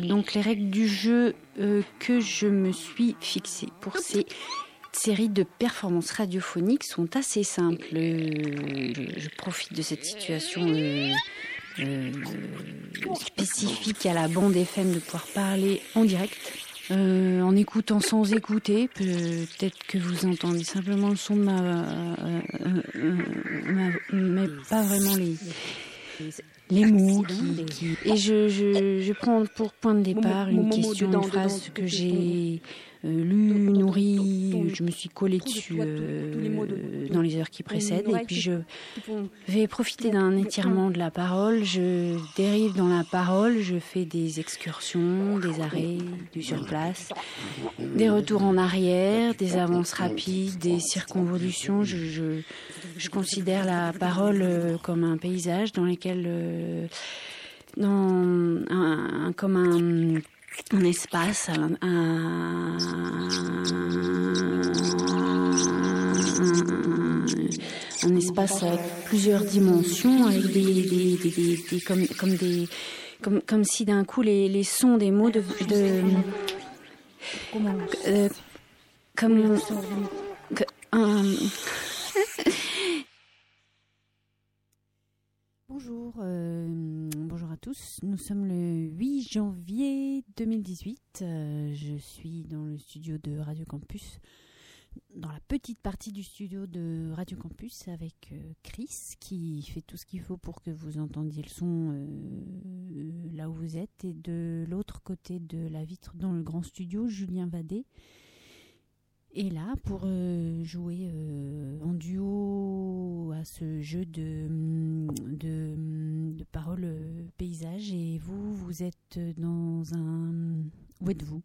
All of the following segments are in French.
Donc les règles du jeu euh, que je me suis fixées pour ces séries de performances radiophoniques sont assez simples. Euh, je profite de cette situation euh, euh, spécifique à la bande FM de pouvoir parler en direct. euh, en écoutant sans écouter, peut-être que vous entendez simplement le son de ma, euh, euh, euh, ma- mais pas vraiment les, les mots qui, qui- et je, je, je prends pour point de départ une question, une phrase que j'ai euh, lue, nourrie, je me suis collée dessus euh, dans les heures qui précèdent, et puis je vais profiter d'un étirement de la parole, je dérive dans la parole, je fais des excursions, des arrêts, du surplace, des retours en arrière, des avances rapides, des circonvolutions. Je, je, je considère la parole euh, comme un paysage dans lequel, euh, dans un, un- comme un, un espace, un, espace avec plusieurs dimensions, avec des, des, des, comme, comme des, comme, comme si d'un coup les, les sons des mots de, euh, comme Bonjour, euh, à tous. Nous sommes le 8 janvier 2018. Euh, je suis dans le studio de Radio Campus, dans la petite partie du studio de Radio Campus avec euh, Chris qui fait tout ce qu'il faut pour que vous entendiez le son euh, là où vous êtes. Et de l'autre côté de la vitre dans le grand studio, Julien Vadet est là pour euh, jouer euh, en duo à ce jeu de, de, hum, de paroles euh, paysages. Et vous, vous êtes dans un... Où êtes-vous?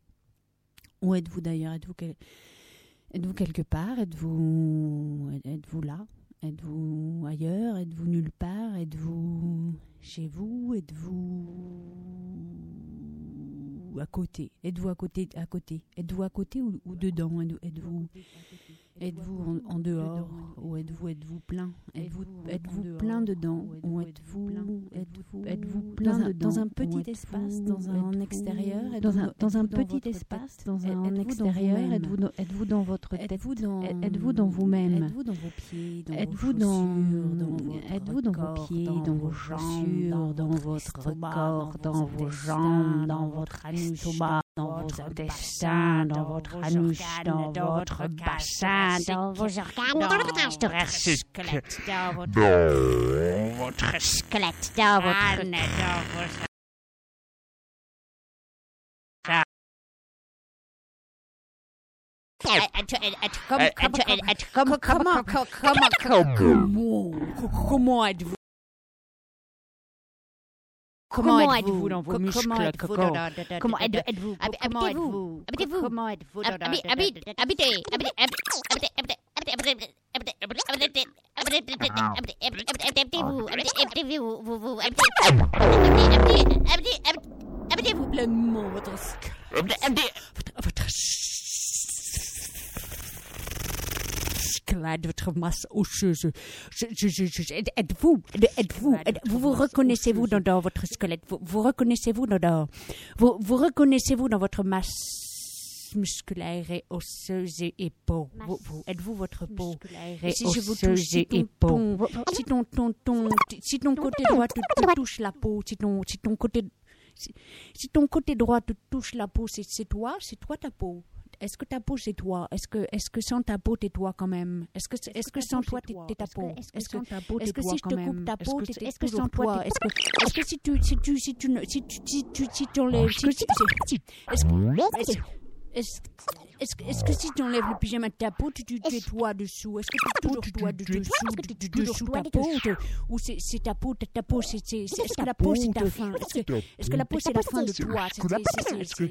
Où êtes-vous d'ailleurs? Êtes-vous quelque part? Êtes-vous êtes-vous là? Êtes-vous ailleurs? Êtes-vous nulle part? Êtes-vous chez vous? Êtes-vous à côté? Êtes-vous à côté à côté? Êtes-vous à côté ou, ou dedans? Êtes- Êtes-vous êtes-vous en, en dehors ou êtes-vous êtes-vous plein? Êtes-vous êtes-vous plein dedans ou êtes-vous êtes-vous êtes-vous plein dans un- dedans dans un petit êtes-vous- espace, dans un êtes-vous extérieur, dans un êtes-vous- dans un êtes-vous petit votre espace? Dans un êtes-vous extérieur? vous-même êtes-vous dans, êtes-vous dans votre tête? Êtes-vous dans êtes-vous dans vous-même Êtes-vous dans vos pieds, dans Êtes-vous vos dans, chaussures, dans votre êtes-vous dans vos corps, pieds, dans, vos chaussures, dans votre estomac, corps, dans vos jambes, dans votre anus, dans votre intestin, dans votre anus, dans votre bassin, dans vos organes, dans votre squelette, dans votre dans votre squelette, dans votre dans votre Comment, comment, comment, comment, comment êtes-vous dans vos muscles, Comment êtes- êtes-vous Comment êtes-vous Comment êtes-vous dans la- Habitez-vous pleinement votre squelette, votre, votre squelette, votre masse osseuse. Êtes-vous, êtes-vous, êtes- vous vous reconnaissez-vous dans, dans votre squelette? Vous, vous reconnaissez-vous dans, dans vous, vous reconnaissez-vous dans votre masse musculaire et osseuse et, et peau? Vous, vous- Êtes-vous votre peau et si je vous touche, si ton, ton- si ton, ton, ton- si ton côté droit te, te touche la peau, si ton, si ton côté, si, si ton côté droit te touche la peau, c'est toi, c'est toi ta peau. Est-ce que ta peau c'est toi Est-ce que, est-ce que sans ta peau t'es toi quand même Est-ce que, est-ce que sans toi t'es, ta peau Est-ce que, est-ce que si je te coupe ta peau, t'es, est-ce que sans toi Est-ce que, est-ce que si tu, si tu, si tu, ne- si tu, si tu, si tu enlèves, si tu- si- est-ce est-ce que, si tu enlèves le pyjama de ta peau, tu, tu, tu es toi dessous? Est-ce que tu es toujours toi de- dessous, de- de- dessous ta peau ou c'est ta peau, ta, peau, c'est... Est-ce que la peau, c'est ta fin? Est-ce que, la peau, c'est la fin de toi? Est-ce que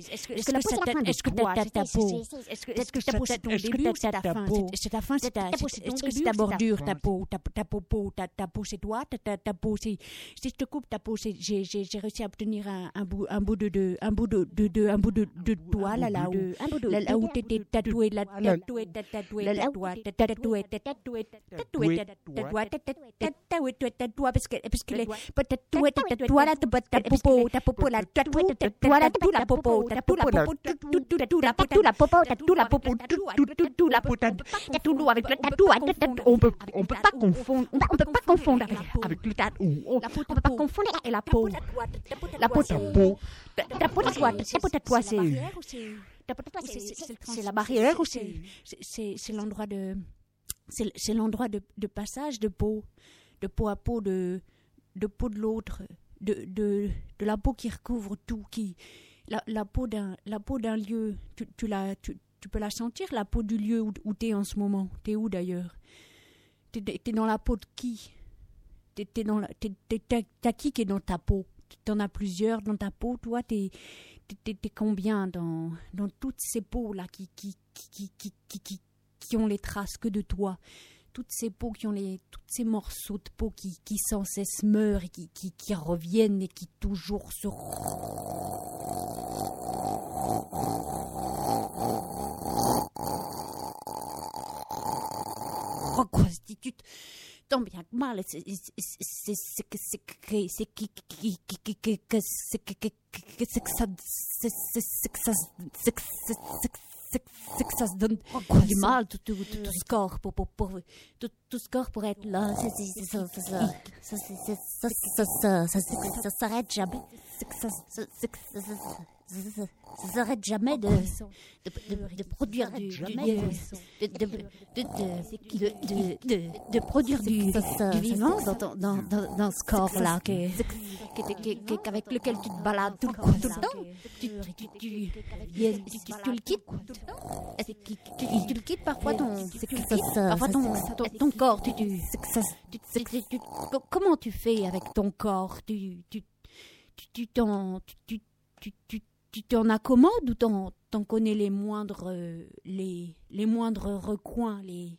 est-ce que ta, ta, peau Est-ce que, ta peau, c'est ton début ou c'est ta fin? C'est- ta fin, c'est ta... Est-ce que c'est ta bordure, ta peau Ta, peau, peau, ta, peau, c'est toi? Ta, peau, c'est... Si je te coupe ta peau, j'ai réussi à obtenir un, bout, un bout de, de, un bout de, de, de- un bout de, de toi, là, là où, on peut pas confondre on peut pas confondre avec le tatou confondre et la peau la peau la la c'est, la barrière ou c'est l'endroit de c'est l'endroit de, de, passage de peau de peau à peau de de peau de l'autre de, de, de la peau qui recouvre tout qui la, la peau d'un la peau d'un lieu tu, tu la tu, tu, peux la sentir la peau du lieu où, où tu es en ce moment. Tu es où d'ailleurs? Tu es, dans la peau de qui? T'es dans la t'as qui qui est dans ta peau? T'en as plusieurs dans ta peau toi t'es t'es combien dans, dans toutes ces peaux-là qui, qui, qui, qui, qui, qui, ont les traces que de toi? Toutes ces peaux qui ont les toutes ces morceaux de peau qui, qui sans cesse meurent et qui, qui, qui reviennent et qui toujours se reconstituent tant bien que mal, c'est que ça se donne du mal, tout, tout, tout, tout ce corps pour, pour, pour, tout, tout ce corps pour être là. Ça, ça, ça, ça, ça s'arrête jamais. Vous arrêtez jamais de, de, produire du, de, de de produire du, du vivant dans, dans dans ce corps-là, qu'avec lequel tu te balades tout, le temps. Tu, tu tu tu le quittes. Tu, le quittes parfois ton, parfois ton, ton corps. tu tu tu comment tu fais avec ton corps tu Tu, tu, tu, tu tu, t'en accommodes ou t'en, t'en connais les moindres, euh, les, les moindres recoins, les,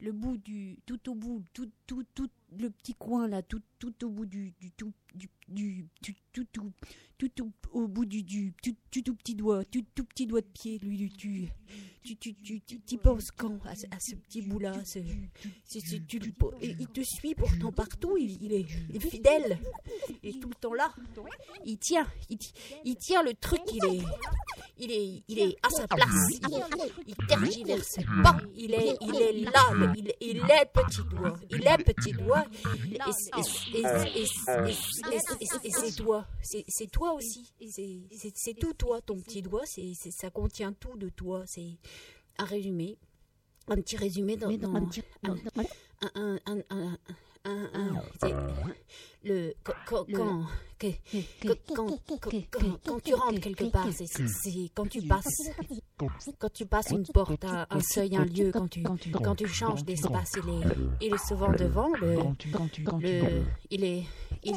le bout du, tout au bout, tout, tout, tout le petit coin là, tout, tout au bout du, du tout, du, du, tout, tout, tout, tout, au bout du, du tout, tout, tout petit doigt, tout, tout petit doigt de pied, lui, tu, tu, tu, tu, tu, penses quand à, à ce petit bout là, c'est, c'est, tu, et il te suit pourtant partout, il, il, est, il est fidèle, tout le temps là, il tient, il, il tient le truc, il est, il est, il est à sa place, il, il tergiverse pas, il est, il est là, il, il est petit doigt, il est petit doigt, et c'est toi, c'est toi aussi, c'est tout toi, ton petit doigt, c'est ça contient tout de toi, c'est un résumé, un petit résumé dans, un, un, un, le quand, quand, tu rentres quelque part, c'est quand tu passes quand tu passes une porte, un seuil, un lieu, quand tu quand tu changes d'espace, il est souvent devant le, il est il,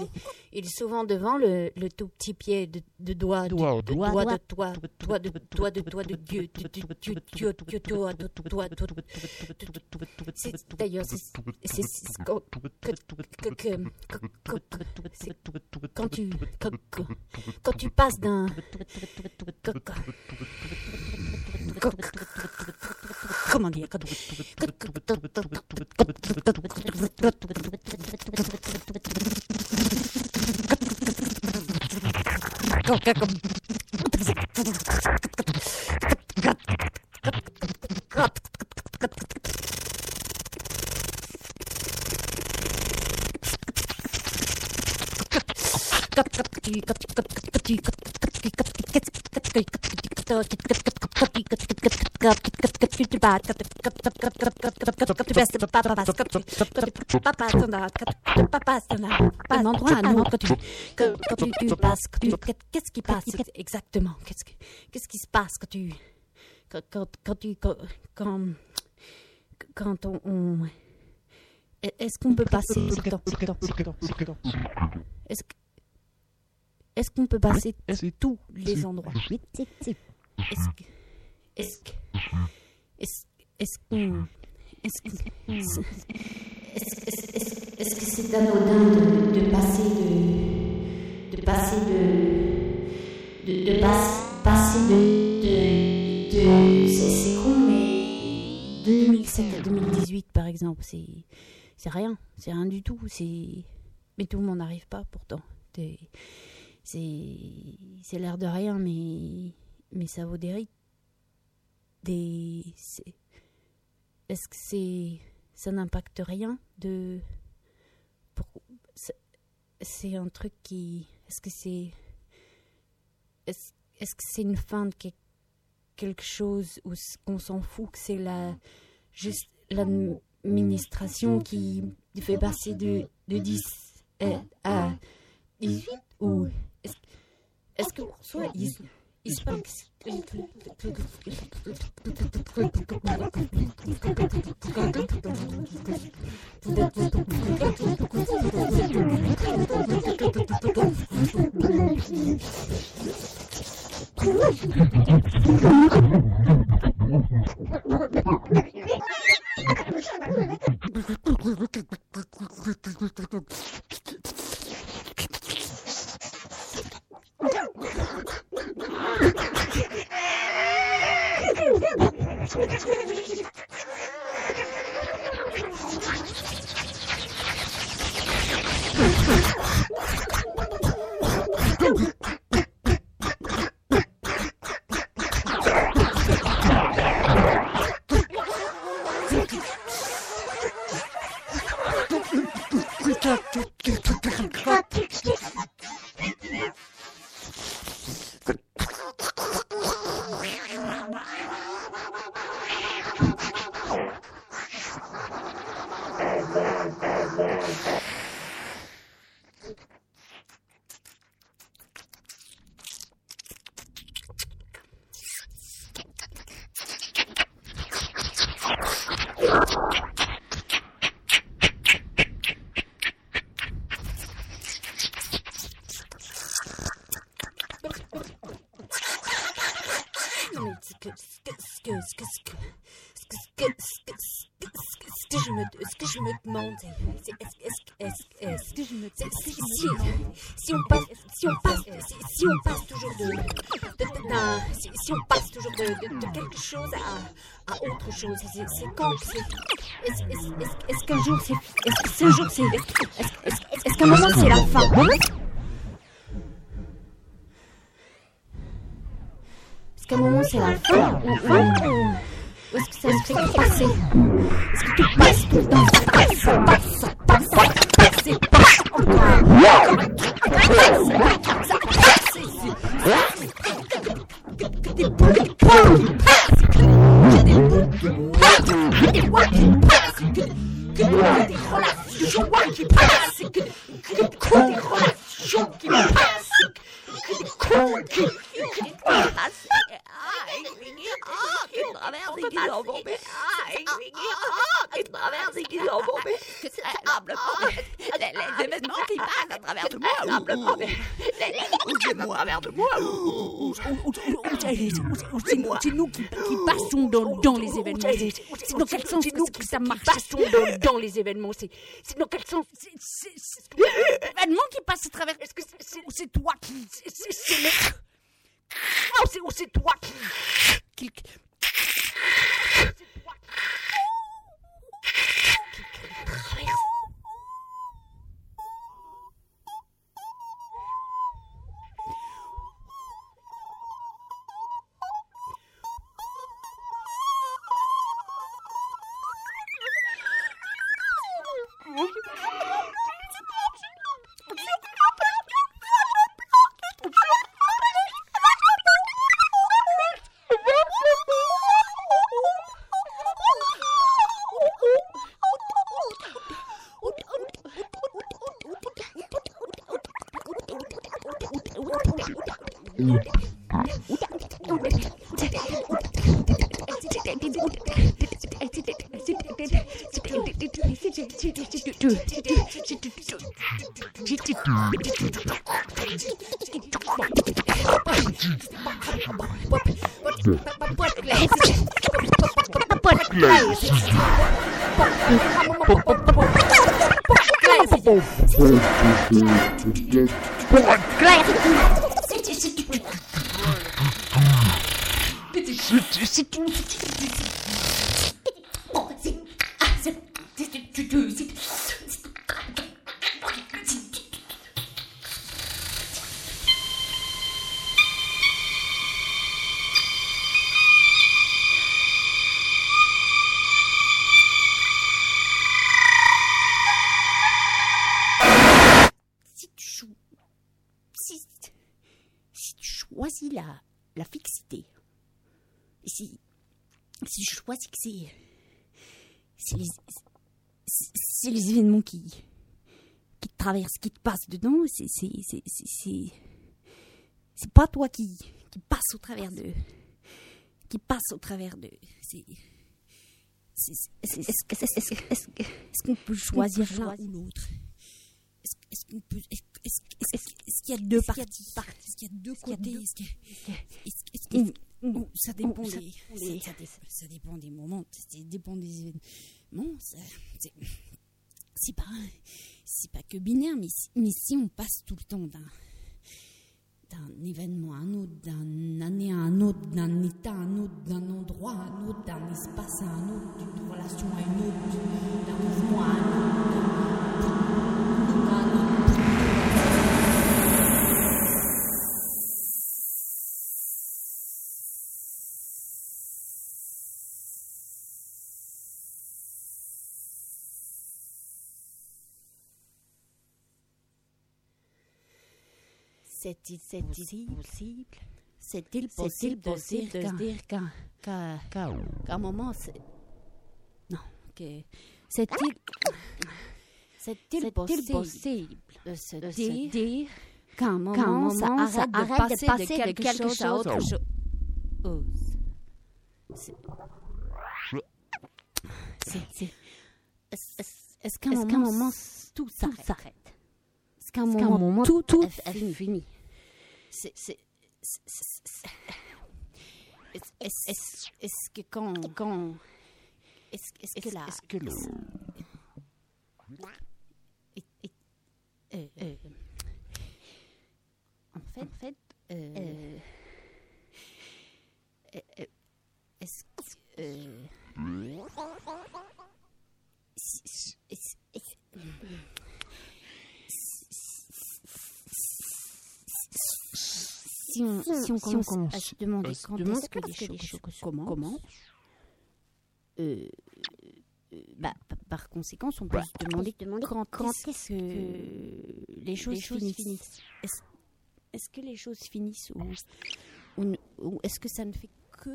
il, est souvent devant le, le tout petit pied de, de doigt, de, doigt, de, doigt de toi, de toi, de toi, de Dieu, de Dieu, Dieu, Dieu, toi, de toi, D'ailleurs, c'est quand tu quand tu passes d'un comment dire? Un endroit, un quand tu, quand tu passes, qu'est-ce qui passe exactement? Qu'est-ce qui se passe quand tu, quand, quand tu, quand, quand on, est-ce qu'on peut passer? Est-ce qu'on peut passer tous les endroits Est-ce que... C'est anodin de, passer de... De passer de... De, passer de... c'est con, mais... 2007 à 2018, par exemple, c'est... C'est rien. C'est rien du tout. Mais tout le monde n'arrive pas, pourtant. C'est l'air de rien, mais mais ça vaut des rites. Des est-ce que c'est ça n'impacte rien de c'est- un truc qui est-ce que c'est est-ce que c'est une fin de que- quelque chose ou qu'on s'en fout que c'est la juste l'administration qui fait passer de, de 10 euh, à 18 ou est-ce que soit il, il se passe Okay. Ce que je me, ce que je me demande, c'est, est-ce, que je me, si, si, si on passe, si on passe, si, si on passe toujours de, si, on passe toujours de, quelque chose à, autre chose, c'est, quand, est-ce, qu'un jour c'est, est-ce que jour c'est, est-ce, est-ce, est-ce, est-ce qu'à un moment c'est la fin? Est-ce qu'à un moment c'est la fin ou, ou, ou- ou est-ce que ça se fait que passer Est-ce que tout passe tout le temps Ça passe, ça passe, ça passe, ça passe, ça passe encore. Ça passe, des qui passent, qui passent, que des qui passent, des qui passent, des relations qui passent, cons qui que des passent. Les événements qui passent à travers de moi. Bougez-moi à travers de moi. C'est nous, qui, passons dans, les événements. C'est dans quel sens que, ça marche Passons dans, les événements. C'est dans quel sens C'est c'est- c'est- l'événement qui passe à travers. Est-ce que c'est c'est- c'est toi qui C'est c'est- Oh, c'est toi qui. qui- c'est toi qui traverse. But choisis que c'est. C'est les, c'est- c'est les événements qui. qui te traversent, qui te passent dedans, c'est. c'est, c'est, c'est, c'est- c'est pas toi qui, qui passe au travers de. qui passe au travers de. C'est. c'est- c'est- Est-ce qu'on peut choisir l'un ou l'autre? Qu'on peut. Est-ce- est-ce qu'il y a deux parties? Est-ce qu'il y a deux côtés? Ou ça dépend des, ça, dé- ça dépend des moments, ça dépend des événements. C'est pas, c'est pas que binaire, mais si, mais si on passe tout le temps d'un d'un événement à un autre, d'une année à un autre, d'un état à un autre, d'un endroit à un autre, d'un espace à un autre, d'une relation à une autre, d'un mouvement à un autre, d'un- d'un- C'est-il possible. C'est-il possible? De se dire qu'un- qu'un- moment, c'est... Non, que... C'est-il... C'est-il possible, de se dire, qu'un moment, ça arrête, de, passer de quelque, chose, à autre chose? Est-ce est-ce- est-ce qu'à un moment, tout s'arrête? Est-ce qu'à un moment, tout, tout est fini? Est-ce que quand... quand est-ce que la... Est-ce que le- Et- et- euh, euh, en fait, en fait euh, euh, euh, est-ce que euh, si- si- est-ce- est-ce- si on, si on commence à se demander quand est-ce que les choses commencent, euh, euh, bah, par conséquent, on peut se demander, quand, quand est-ce que les choses, finissent. Est-ce est-ce que les choses finissent ou, ou ne- ou est-ce que ça ne fait que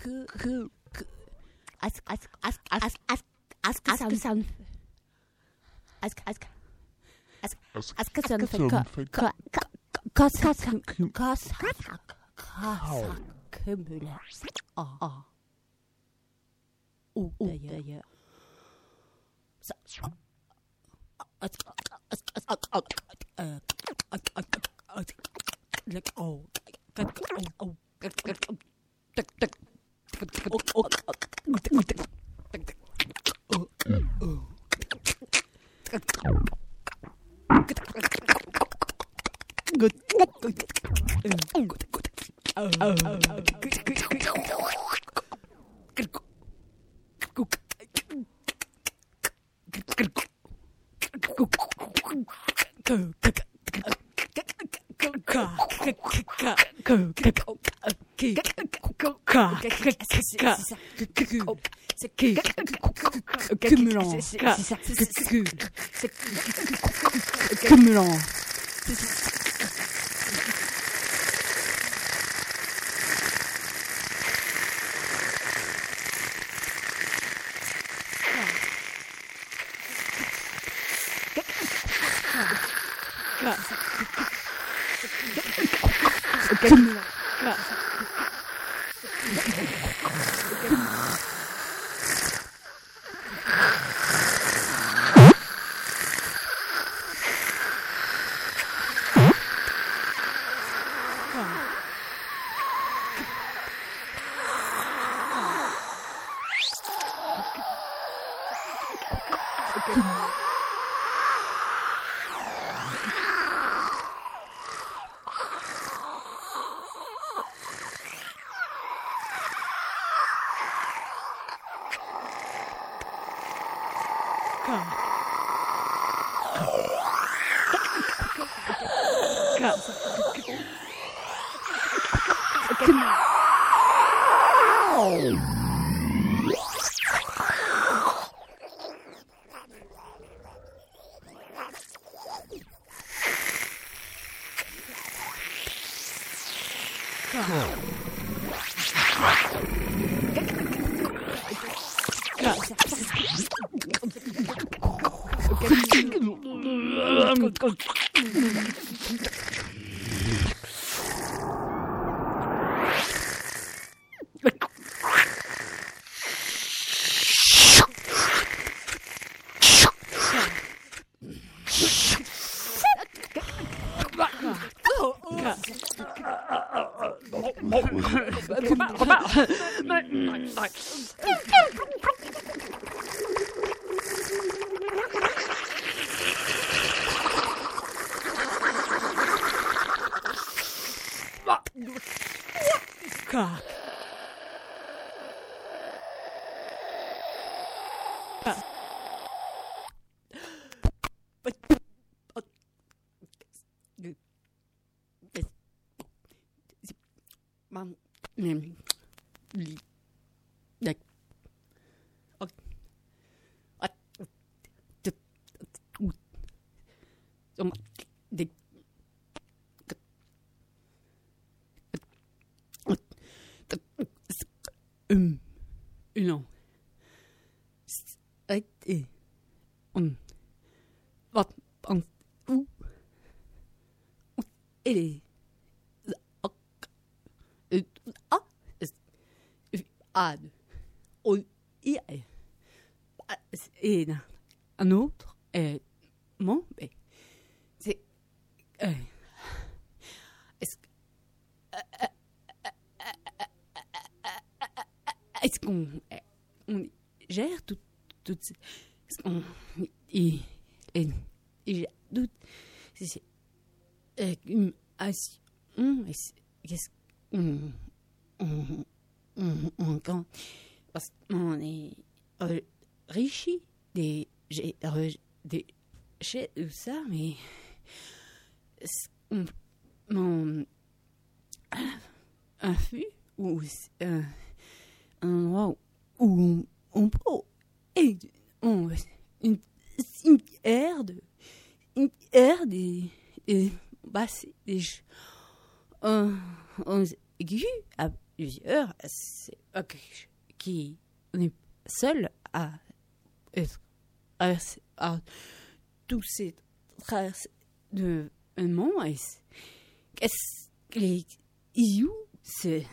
que que, que est-ce est-ce que ça ne que- que- est-ce que ça ne fait que que que que ça que que ça que ça cumule ah ah ou d'ailleurs ça cumulant. Cumulant que Wow. Mm-hmm. Est-ce qu'on eh, on gère tout, tout on, et, et, et tout, c'est, qu'est-ce qu'on on, on, quand, parce qu'on est enrichi des, des chez tout ça, mais mon ou euh, un endroit où on, peut, et on, une, aire de, une des, des, bah, des, ch- un, un aigu à plusieurs, c'est qui on est seul à à, à tous ces traces de un monde. Qu'est-ce que les c'est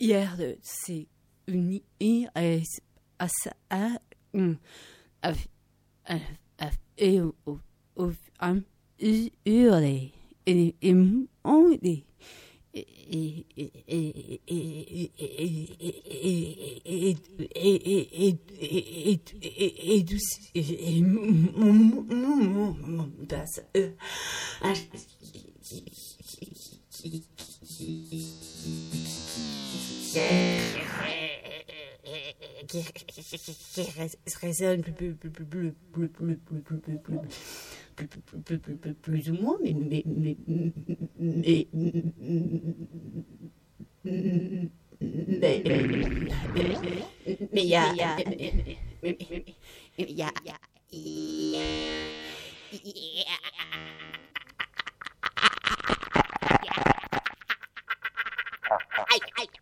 er sig uniras as agen af, af, af eu og am i øre en imordig Thank you qui, résonne plus, ou moins, mais, mais, mais, mais, mais, mais, il y a, il y a, aïe, aïe.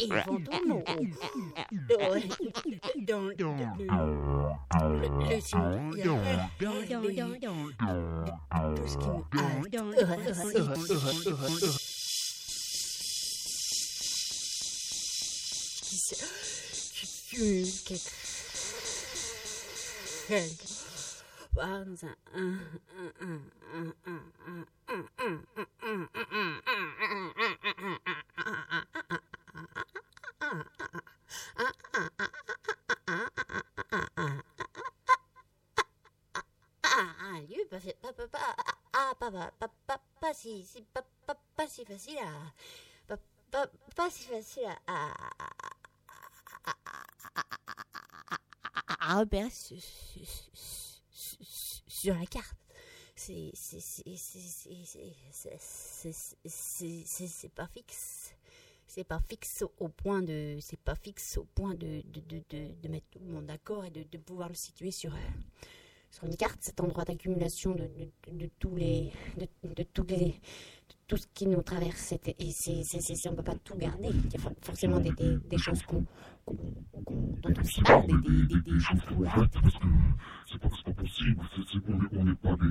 Evodono. Rồi. Rồi. Lucy. Rồi, rồi, rồi, rồi. Du skal Gülket. Wahnsinn. Ah ben, à repérer sur, la carte. C'est pas fixe. C'est pas fixe au point de c'est pas fixe au point de, de, de, de, de mettre tout le monde d'accord et de, pouvoir le situer sur, euh, sur une carte, cet endroit d'accumulation de, tous les de tous les tout ce qui nous traverse. Et, et c'est, on peut pas tout garder. Il y a for- forcément des, des, des choses qu'on, dont on se parle, des, des, des, choses qu'on rate. parce que c'est pas pas possible, on n'est pas des.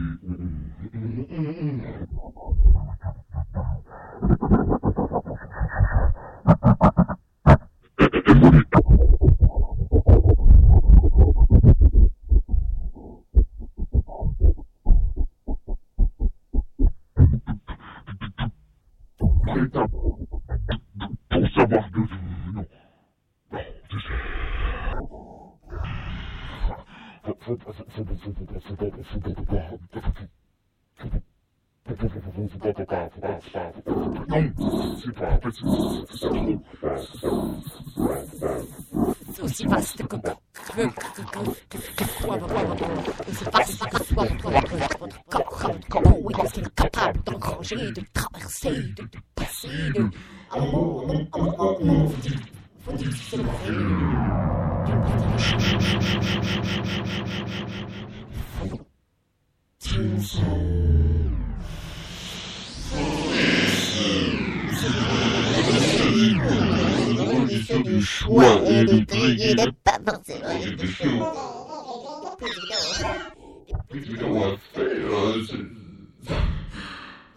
De traverser, de, passer, de du choix et de briller n'est pas forcément une question. Qu'est-ce que faire C'est...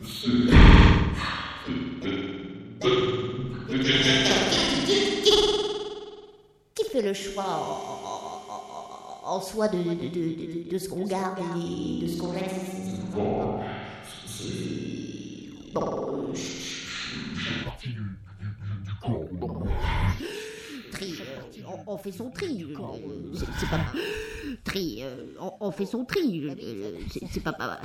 C'est... C'est... qui fait le choix en, en- soi de, de, de, de, de ce qu'on garde et de ce qu'on laisse Bon, Bon, partie du, du, du, du corps. Bon. tri, euh, on, on fait son tri. euh, c'est- C'est pas tri. euh, on, on fait son tri. euh, c'est- C'est pas pas.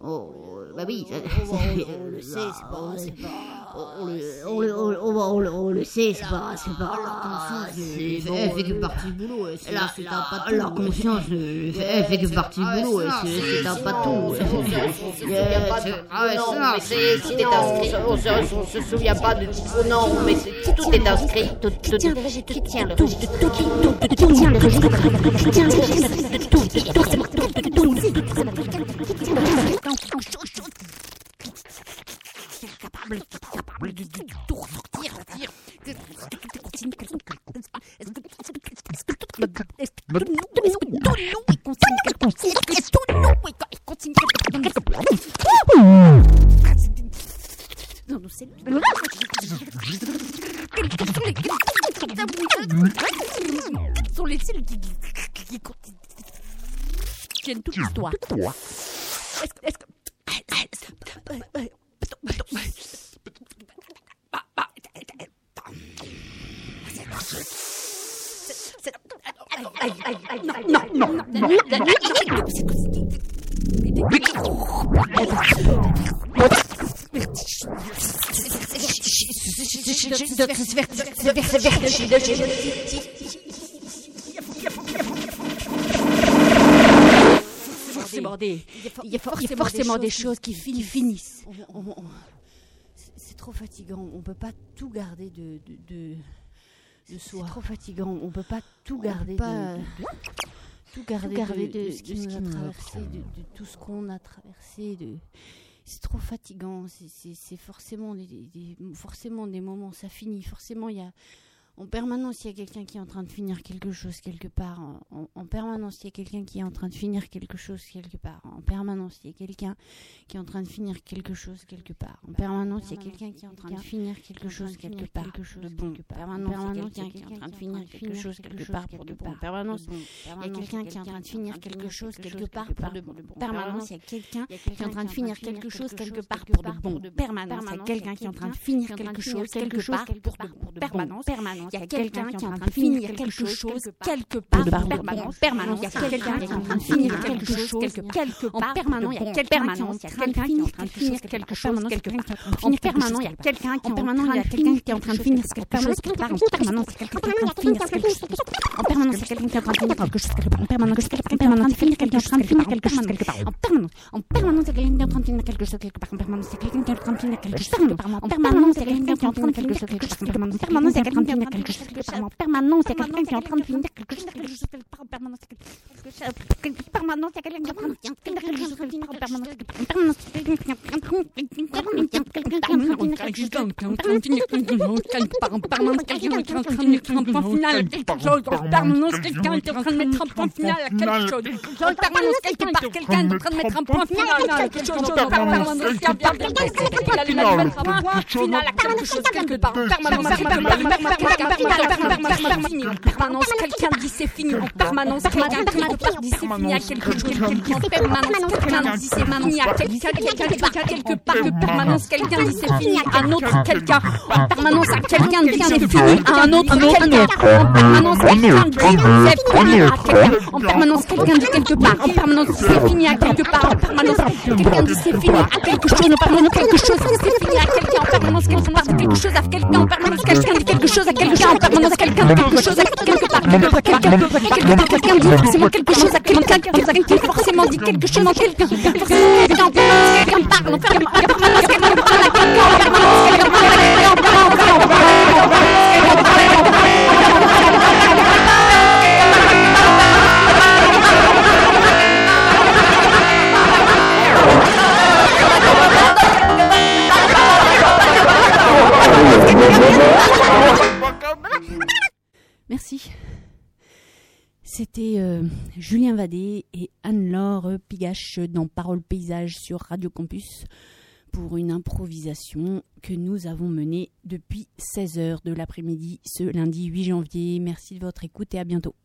Oh, bah oui, ça- ça- on le sait, c'est pas- c'est pas- On le, sait, c'est pas, c'est pas. c'est- c'est- elle fait que partie du boulot. c'est- La, c'est la- conscience, euh, elle fait que partie du boulot, euh, c'est c'est un pas de... non, mais c'est, tout est inscrit. On se, souvient pas de... Oh non, mais c'est- tout est inscrit. Tout, tout, tient le tient le tout le tout tient le de tout capable, Tierra, tierra. Des choses qui fi- finissent. C'est- trop fatigant. On peut pas tout garder de, de, de, de soi. C'est trop fatigant. On peut pas tout garder pas, de, tout garder, garder de, de de- ce qui nous a traversé, de, tout ce qu'on a traversé. De... C'est trop fatigant. C'est- forcément des- forcément des moments. Ça finit. Forcément, il y a en permanence, il y a quelqu'un qui est en train de finir quelque chose quelque part. En, en- en permanence, il y a quelqu'un qui est en train de finir quelque chose quelque part. En permanence, il y a quelqu'un qui est en train de finir quelque chose quelque part. En permanence, il y a quelqu'un qui est en train de finir quelque chose quelque part. De bon. En permanence, il y a quelqu'un qui est en train de finir quelque chose quelque part pour de bon. En permanence, il y a quelqu'un qui est en train de finir quelque chose quelque part pour de bon. En permanence, il y a quelqu'un qui est en train de finir quelque chose quelque part pour de bon. En permanence, il y a quelqu'un qui est en train de finir quelque chose quelque part pour de bon. permanence, permanence. Il y a quelqu'un qui est en train de finir quelque chose quelque part en permanence, permanence, il y a quelqu'un qui est en train de finir quelque chose quelque En part permanence, il y a bon, quelqu'un qui est en permanence, il y a quelqu'un qui est en train de finir quelque chose quelque part. En En permanence, il y a quelqu'un qui est en train permanence, il y a quelqu'un qui est en train de finir quelque chose quelque part. En permanence, il y a quelqu'un qui est en train de finir quelque chose quelque part. En permanence, il y a quelqu'un qui est en train de finir quelque chose quelque part. En permanence, il y a quelqu'un qui est en train de finir quelque chose quelque part. En permanence, en permanence, il y a quelqu'un qui est en train de finir quelque chose quelque part. En permanence, il y a quelqu'un qui est en train de finir quelque chose quelque part. En permanence, il y a quelqu'un qui est en train de finir quelque chose quelque part. En permanence, il y a quelqu'un qui est en train de finir quelque chose quelque. En permanence, il y a quelqu'un qui est en train de finir quelque chose quelque chose quelque part. En permanence, quelqu'un en permanence, il y a quelqu'un qui est en train de finir quelque chose quelque. En permanence, en permanence, quelqu'un qui est en train de finir quelque chose En permanence, quelqu'un qui est en train de mettre un point final à quelque chose. En permanence, quelqu'un qui est en train de mettre un point final à quelque chose. En permanence, quelque part, quelqu'un est en train de mettre un point final à quelque chose. En permanence, quelqu'un vient de mettre un point final à quelque chose quelque part. En permanence, quelque part, en permanence, quelqu'un dit c'est fini. En permanence, quelqu'un dit c'est fini à quelque chose. En permanence, quelqu'un dit c'est fini à quelqu'un quelque part, quelque part. En permanence, quelqu'un dit c'est fini à un autre quelqu'un. En permanence, quelqu'un dit c'est fini à un autre quelqu'un. En permanence, quelqu'un dit c'est fini à quelqu'un. En permanence, quelqu'un dit quelque part. En permanence, c'est fini à quelque part. En permanence, quelqu'un dit c'est fini à quelque chose. En permanence, quelque chose c'est fini à quelqu'un. En permanence, quelqu'un dit quelque chose à quelqu'un. En permanence, quelqu'un dit quelque chose à quelqu'un. En permanence, quelqu'un dit quelque chose à quelque part. Quelqu'un quelqu'un dit forcément quelque chose à quelqu'un. Quelqu'un qui forcément dit quelque chose à quelqu'un. Forcément, en permanence, quelqu'un parle. En permanence, quelqu'un parle à quelqu'un. En permanence, quelqu'un parle Euh, Julien Vadé et Anne-Laure Pigache dans Parole Paysage sur Radio Campus pour une improvisation que nous avons menée depuis 16h de l'après-midi ce lundi 8 janvier. Merci de votre écoute et à bientôt.